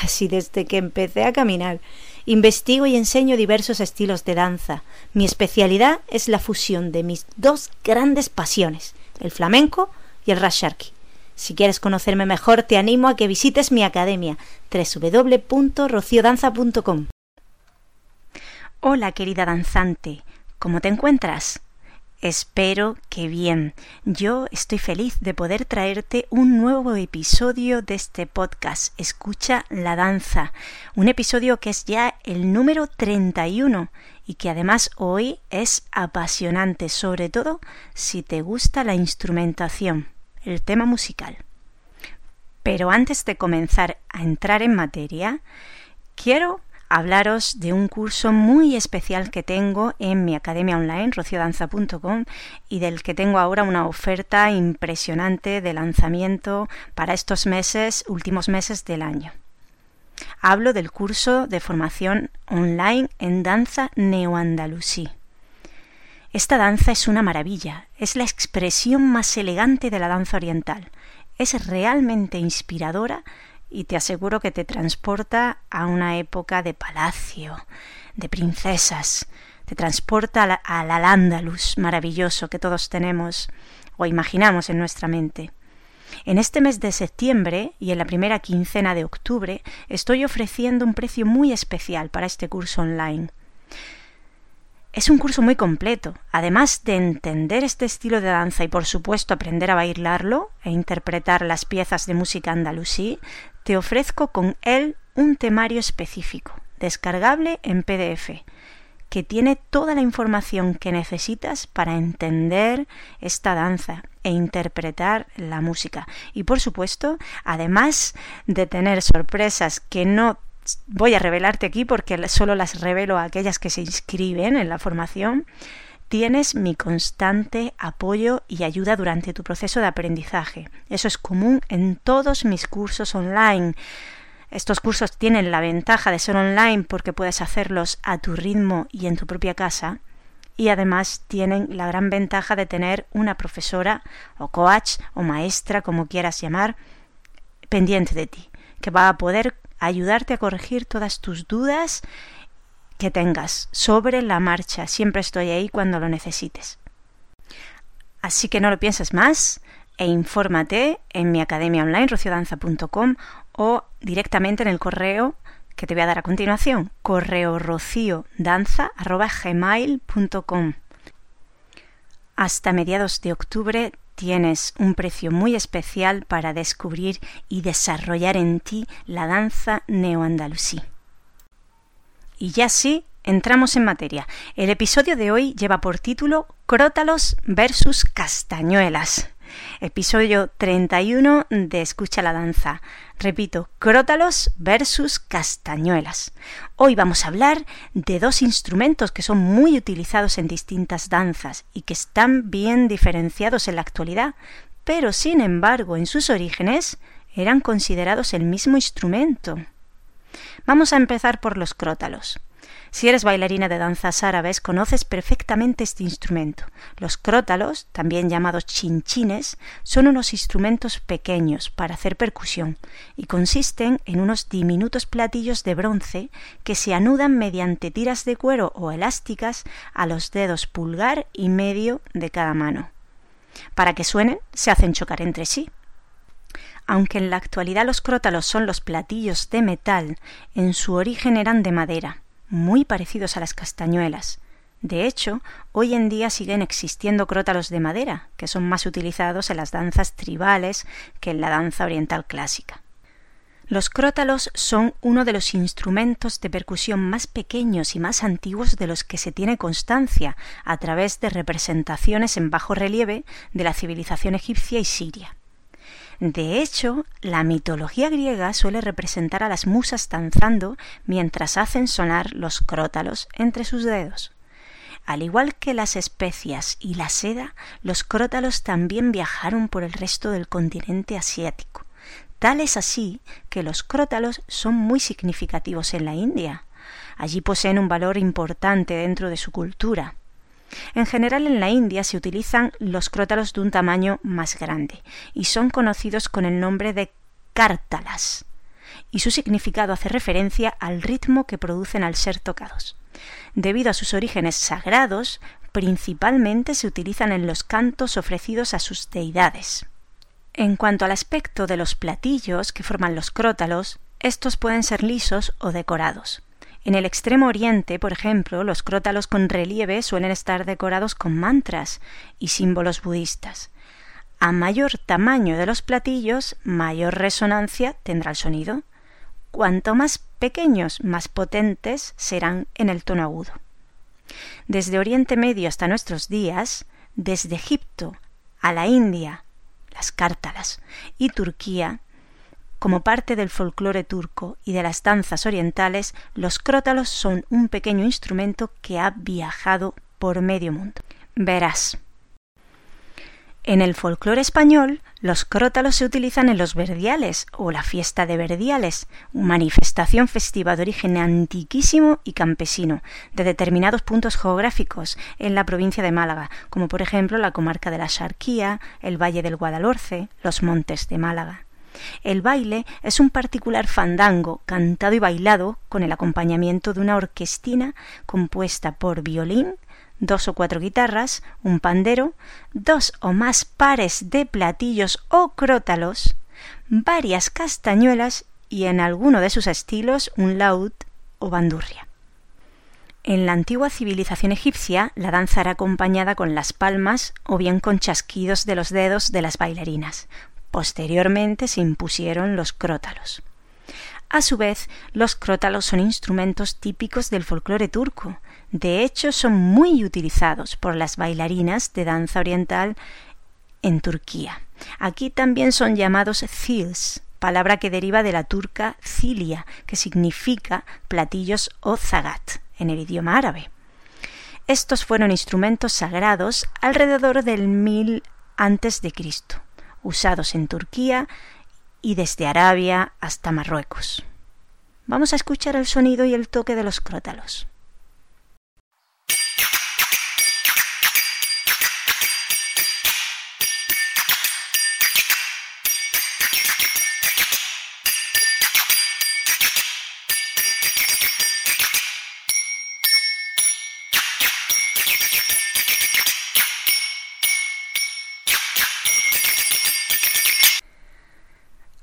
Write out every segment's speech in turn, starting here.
casi desde que empecé a caminar. Investigo y enseño diversos estilos de danza. Mi especialidad es la fusión de mis dos grandes pasiones, el flamenco y el rasharki. Si quieres conocerme mejor, te animo a que visites mi academia www.rociodanza.com. Hola, querida danzante, ¿cómo te encuentras? Espero que bien. Yo estoy feliz de poder traerte un nuevo episodio de este podcast, Escucha la Danza. Un episodio que es ya el número 31 y que además hoy es apasionante, sobre todo si te gusta la instrumentación, el tema musical. Pero antes de comenzar a entrar en materia, quiero hablaros de un curso muy especial que tengo en mi academia online, rociodanza.com, y del que tengo ahora una oferta impresionante de lanzamiento para estos meses, últimos meses del año. Hablo del curso de formación online en danza neoandalusí. Esta danza es una maravilla, es la expresión más elegante de la danza oriental, es realmente inspiradora y te aseguro que te transporta a una época de palacio, de princesas, te transporta al Al-Ándalus maravilloso que todos tenemos o imaginamos en nuestra mente. En este mes de septiembre y en la primera quincena de octubre estoy ofreciendo un precio muy especial para este curso online. Es un curso muy completo. Además de entender este estilo de danza y por supuesto aprender a bailarlo e interpretar las piezas de música andalusí, te ofrezco con él un temario específico, descargable en PDF, que tiene toda la información que necesitas para entender esta danza e interpretar la música. Y por supuesto, además de tener sorpresas que no voy a revelarte aquí porque solo las revelo a aquellas que se inscriben en la formación, tienes mi constante apoyo y ayuda durante tu proceso de aprendizaje. Eso es común en todos mis cursos online. Estos cursos tienen la ventaja de ser online porque puedes hacerlos a tu ritmo y en tu propia casa. Y además tienen la gran ventaja de tener una profesora o coach o maestra, como quieras llamar, pendiente de ti, que va a poder ayudarte a corregir todas tus dudas que tengas sobre la marcha. Siempre estoy ahí cuando lo necesites. Así que no lo pienses más e infórmate en mi academia online rociodanza.com o directamente en el correo que te voy a dar a continuación, correo rociodanza.gmail.com. Hasta mediados de octubre tienes un precio muy especial para descubrir y desarrollar en ti la danza neoandalusí. Y ya sí, entramos en materia. El episodio de hoy lleva por título Crótalos versus Castañuelas. Episodio 31 de Escucha la Danza. Repito, Crótalos versus Castañuelas. Hoy vamos a hablar de dos instrumentos que son muy utilizados en distintas danzas y que están bien diferenciados en la actualidad, pero sin embargo en sus orígenes eran considerados el mismo instrumento. Vamos a empezar por los crótalos. Si eres bailarina de danzas árabes, conoces perfectamente este instrumento. Los crótalos, también llamados chinchines, son unos instrumentos pequeños para hacer percusión y consisten en unos diminutos platillos de bronce que se anudan mediante tiras de cuero o elásticas a los dedos pulgar y medio de cada mano. Para que suenen, se hacen chocar entre sí. Aunque en la actualidad los crótalos son los platillos de metal, en su origen eran de madera, muy parecidos a las castañuelas. De hecho, hoy en día siguen existiendo crótalos de madera, que son más utilizados en las danzas tribales que en la danza oriental clásica. Los crótalos son uno de los instrumentos de percusión más pequeños y más antiguos de los que se tiene constancia a través de representaciones en bajo relieve de la civilización egipcia y siria. De hecho, la mitología griega suele representar a las musas danzando mientras hacen sonar los crótalos entre sus dedos. Al igual que las especias y la seda, los crótalos también viajaron por el resto del continente asiático. Tal es así que los crótalos son muy significativos en la India. Allí poseen un valor importante dentro de su cultura. En general en la India se utilizan los crótalos de un tamaño más grande y son conocidos con el nombre de cártalas y su significado hace referencia al ritmo que producen al ser tocados. Debido a sus orígenes sagrados, principalmente se utilizan en los cantos ofrecidos a sus deidades. En cuanto al aspecto de los platillos que forman los crótalos, estos pueden ser lisos o decorados. En el extremo oriente, por ejemplo, los crótalos con relieve suelen estar decorados con mantras y símbolos budistas. A mayor tamaño de los platillos, mayor resonancia tendrá el sonido. Cuanto más pequeños, más potentes serán en el tono agudo. Desde Oriente Medio hasta nuestros días, desde Egipto a la India, las cártalas, y Turquía, como parte del folclore turco y de las danzas orientales, los crótalos son un pequeño instrumento que ha viajado por medio mundo. Verás. En el folclore español, los crótalos se utilizan en los verdiales o la fiesta de verdiales, manifestación festiva de origen antiquísimo y campesino de determinados puntos geográficos en la provincia de Málaga, como por ejemplo la comarca de la Sarquía, el Valle del Guadalhorce, los Montes de Málaga. El baile es un particular fandango cantado y bailado con el acompañamiento de una orquestina compuesta por violín, dos o cuatro guitarras, un pandero, dos o más pares de platillos o crótalos, varias castañuelas y en alguno de sus estilos un laúd o bandurria. En la antigua civilización egipcia, la danza era acompañada con las palmas o bien con chasquidos de los dedos de las bailarinas, Posteriormente se impusieron los crótalos. A su vez, los crótalos son instrumentos típicos del folclore turco. De hecho, son muy utilizados por las bailarinas de danza oriental en Turquía. Aquí también son llamados zils, palabra que deriva de la turca cilia, que significa platillos o zagat en el idioma árabe. Estos fueron instrumentos sagrados alrededor del mil antes de Cristo usados en Turquía y desde Arabia hasta Marruecos. Vamos a escuchar el sonido y el toque de los crótalos.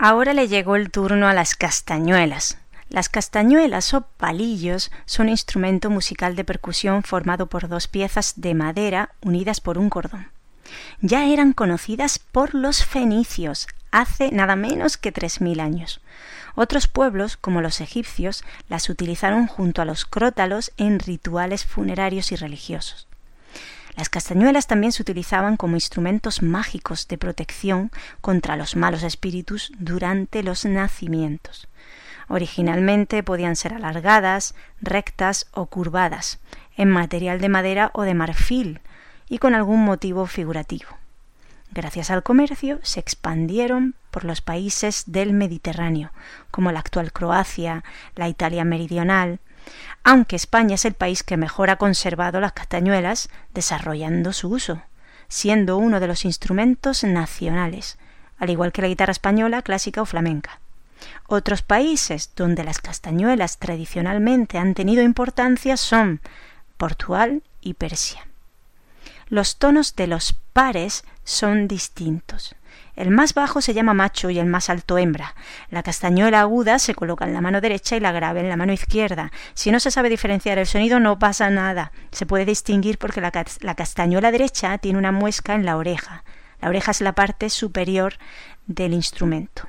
Ahora le llegó el turno a las castañuelas. Las castañuelas o palillos son instrumento musical de percusión formado por dos piezas de madera unidas por un cordón. Ya eran conocidas por los fenicios hace nada menos que tres mil años. Otros pueblos, como los egipcios, las utilizaron junto a los crótalos en rituales funerarios y religiosos. Las castañuelas también se utilizaban como instrumentos mágicos de protección contra los malos espíritus durante los nacimientos. Originalmente podían ser alargadas, rectas o curvadas, en material de madera o de marfil, y con algún motivo figurativo. Gracias al comercio se expandieron por los países del Mediterráneo, como la actual Croacia, la Italia meridional, aunque España es el país que mejor ha conservado las castañuelas desarrollando su uso, siendo uno de los instrumentos nacionales, al igual que la guitarra española, clásica o flamenca. Otros países donde las castañuelas tradicionalmente han tenido importancia son Portugal y Persia. Los tonos de los pares son distintos. El más bajo se llama macho y el más alto hembra. La castañuela aguda se coloca en la mano derecha y la grave en la mano izquierda. Si no se sabe diferenciar el sonido no pasa nada. Se puede distinguir porque la, la castañuela derecha tiene una muesca en la oreja. La oreja es la parte superior del instrumento.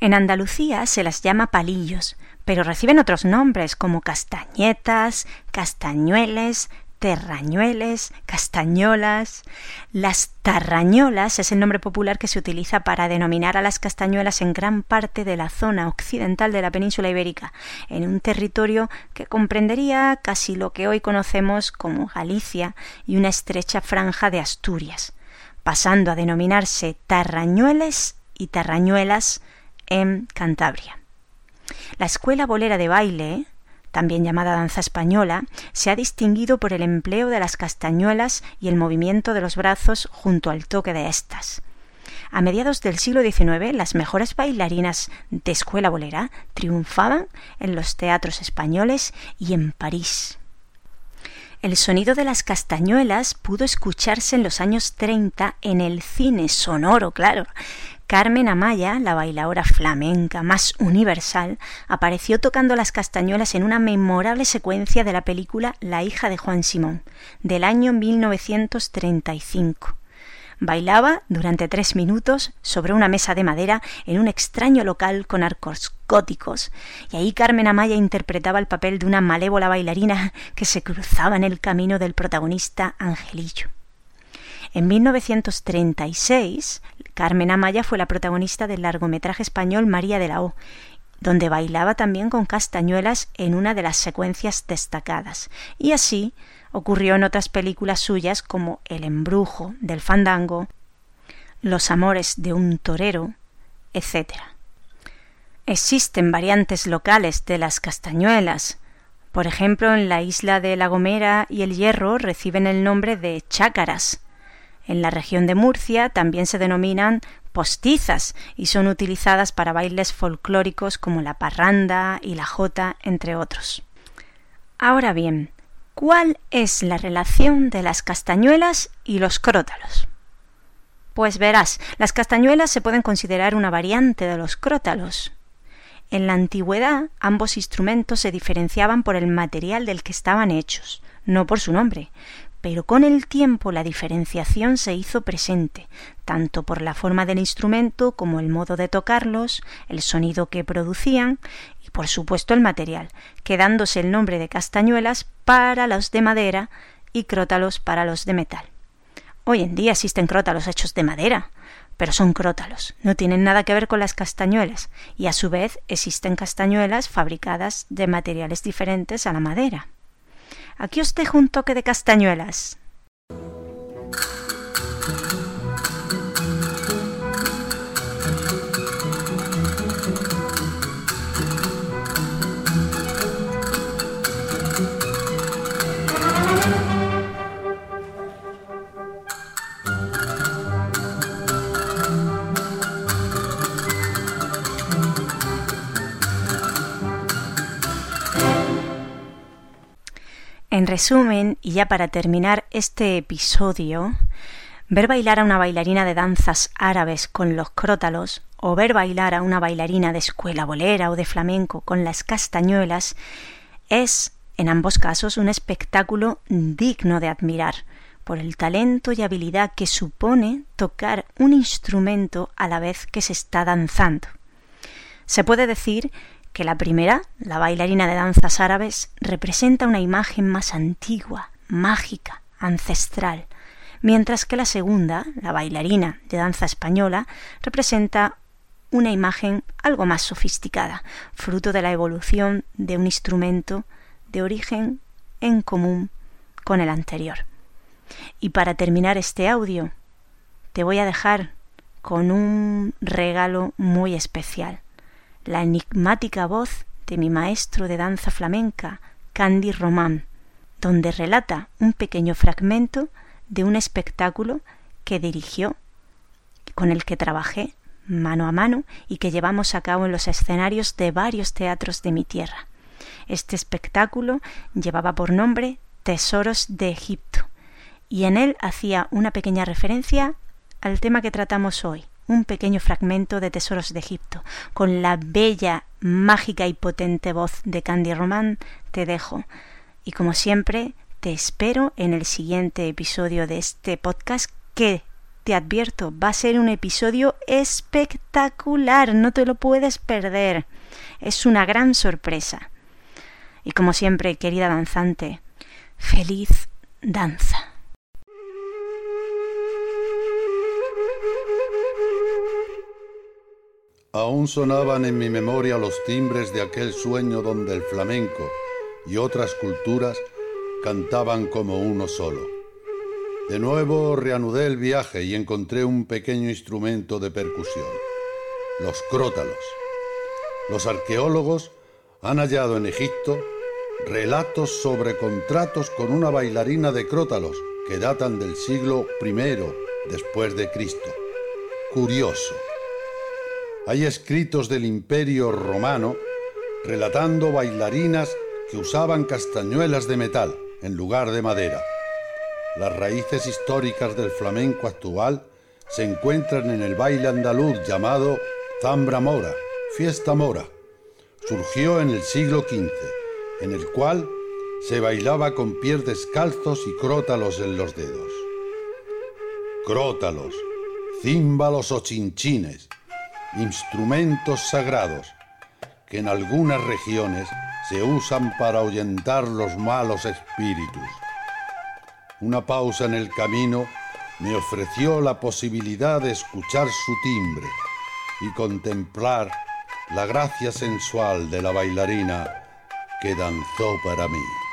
En Andalucía se las llama palillos, pero reciben otros nombres como castañetas, castañueles, terrañueles, castañuelas. Las tarrañolas es el nombre popular que se utiliza para denominar a las castañuelas en gran parte de la zona occidental de la península ibérica, en un territorio que comprendería casi lo que hoy conocemos como Galicia y una estrecha franja de Asturias, pasando a denominarse tarrañueles y tarrañuelas en Cantabria. La escuela bolera de baile, también llamada danza española, se ha distinguido por el empleo de las castañuelas y el movimiento de los brazos junto al toque de estas. A mediados del siglo XIX, las mejores bailarinas de escuela bolera triunfaban en los teatros españoles y en París. El sonido de las castañuelas pudo escucharse en los años 30 en el cine sonoro, claro, Carmen Amaya, la bailadora flamenca más universal, apareció tocando las castañuelas en una memorable secuencia de la película La hija de Juan Simón, del año 1935. Bailaba durante tres minutos sobre una mesa de madera en un extraño local con arcos góticos, y ahí Carmen Amaya interpretaba el papel de una malévola bailarina que se cruzaba en el camino del protagonista Angelillo. En 1936, Carmen Amaya fue la protagonista del largometraje español María de la O, donde bailaba también con castañuelas en una de las secuencias destacadas. Y así ocurrió en otras películas suyas como El embrujo del fandango, Los amores de un torero, etc. Existen variantes locales de las castañuelas. Por ejemplo, en la isla de La Gomera y El Hierro reciben el nombre de chácaras, en la región de Murcia también se denominan postizas y son utilizadas para bailes folclóricos como la parranda y la jota, entre otros. Ahora bien, ¿cuál es la relación de las castañuelas y los crótalos? Pues verás, las castañuelas se pueden considerar una variante de los crótalos. En la antigüedad ambos instrumentos se diferenciaban por el material del que estaban hechos, no por su nombre, pero con el tiempo la diferenciación se hizo presente, tanto por la forma del instrumento como el modo de tocarlos, el sonido que producían y por supuesto el material, quedándose el nombre de castañuelas para los de madera y crótalos para los de metal. Hoy en día existen crótalos hechos de madera, pero son crótalos, no tienen nada que ver con las castañuelas, y a su vez existen castañuelas fabricadas de materiales diferentes a la madera. Aquí os dejo un toque de castañuelas. Resumen, y ya para terminar este episodio, ver bailar a una bailarina de danzas árabes con los crótalos o ver bailar a una bailarina de escuela bolera o de flamenco con las castañuelas es, en ambos casos, un espectáculo digno de admirar por el talento y habilidad que supone tocar un instrumento a la vez que se está danzando. Se puede decir que la primera, la bailarina de danzas árabes, representa una imagen más antigua, mágica, ancestral, mientras que la segunda, la bailarina de danza española, representa una imagen algo más sofisticada, fruto de la evolución de un instrumento de origen en común con el anterior. Y para terminar este audio, te voy a dejar con un regalo muy especial la enigmática voz de mi maestro de danza flamenca, Candy Román, donde relata un pequeño fragmento de un espectáculo que dirigió, con el que trabajé mano a mano y que llevamos a cabo en los escenarios de varios teatros de mi tierra. Este espectáculo llevaba por nombre Tesoros de Egipto y en él hacía una pequeña referencia al tema que tratamos hoy, un pequeño fragmento de Tesoros de Egipto. Con la bella, mágica y potente voz de Candy Román te dejo. Y como siempre, te espero en el siguiente episodio de este podcast que, te advierto, va a ser un episodio espectacular. No te lo puedes perder. Es una gran sorpresa. Y como siempre, querida danzante, feliz danza. Aún sonaban en mi memoria los timbres de aquel sueño donde el flamenco y otras culturas cantaban como uno solo. De nuevo reanudé el viaje y encontré un pequeño instrumento de percusión, los crótalos. Los arqueólogos han hallado en Egipto relatos sobre contratos con una bailarina de crótalos que datan del siglo I después de Cristo. Curioso. Hay escritos del Imperio Romano relatando bailarinas que usaban castañuelas de metal en lugar de madera. Las raíces históricas del flamenco actual se encuentran en el baile andaluz llamado Zambra Mora, fiesta mora. Surgió en el siglo XV, en el cual se bailaba con pies descalzos y crótalos en los dedos. Crótalos, címbalos o chinchines, instrumentos sagrados que en algunas regiones se usan para ahuyentar los malos espíritus. Una pausa en el camino me ofreció la posibilidad de escuchar su timbre y contemplar la gracia sensual de la bailarina que danzó para mí.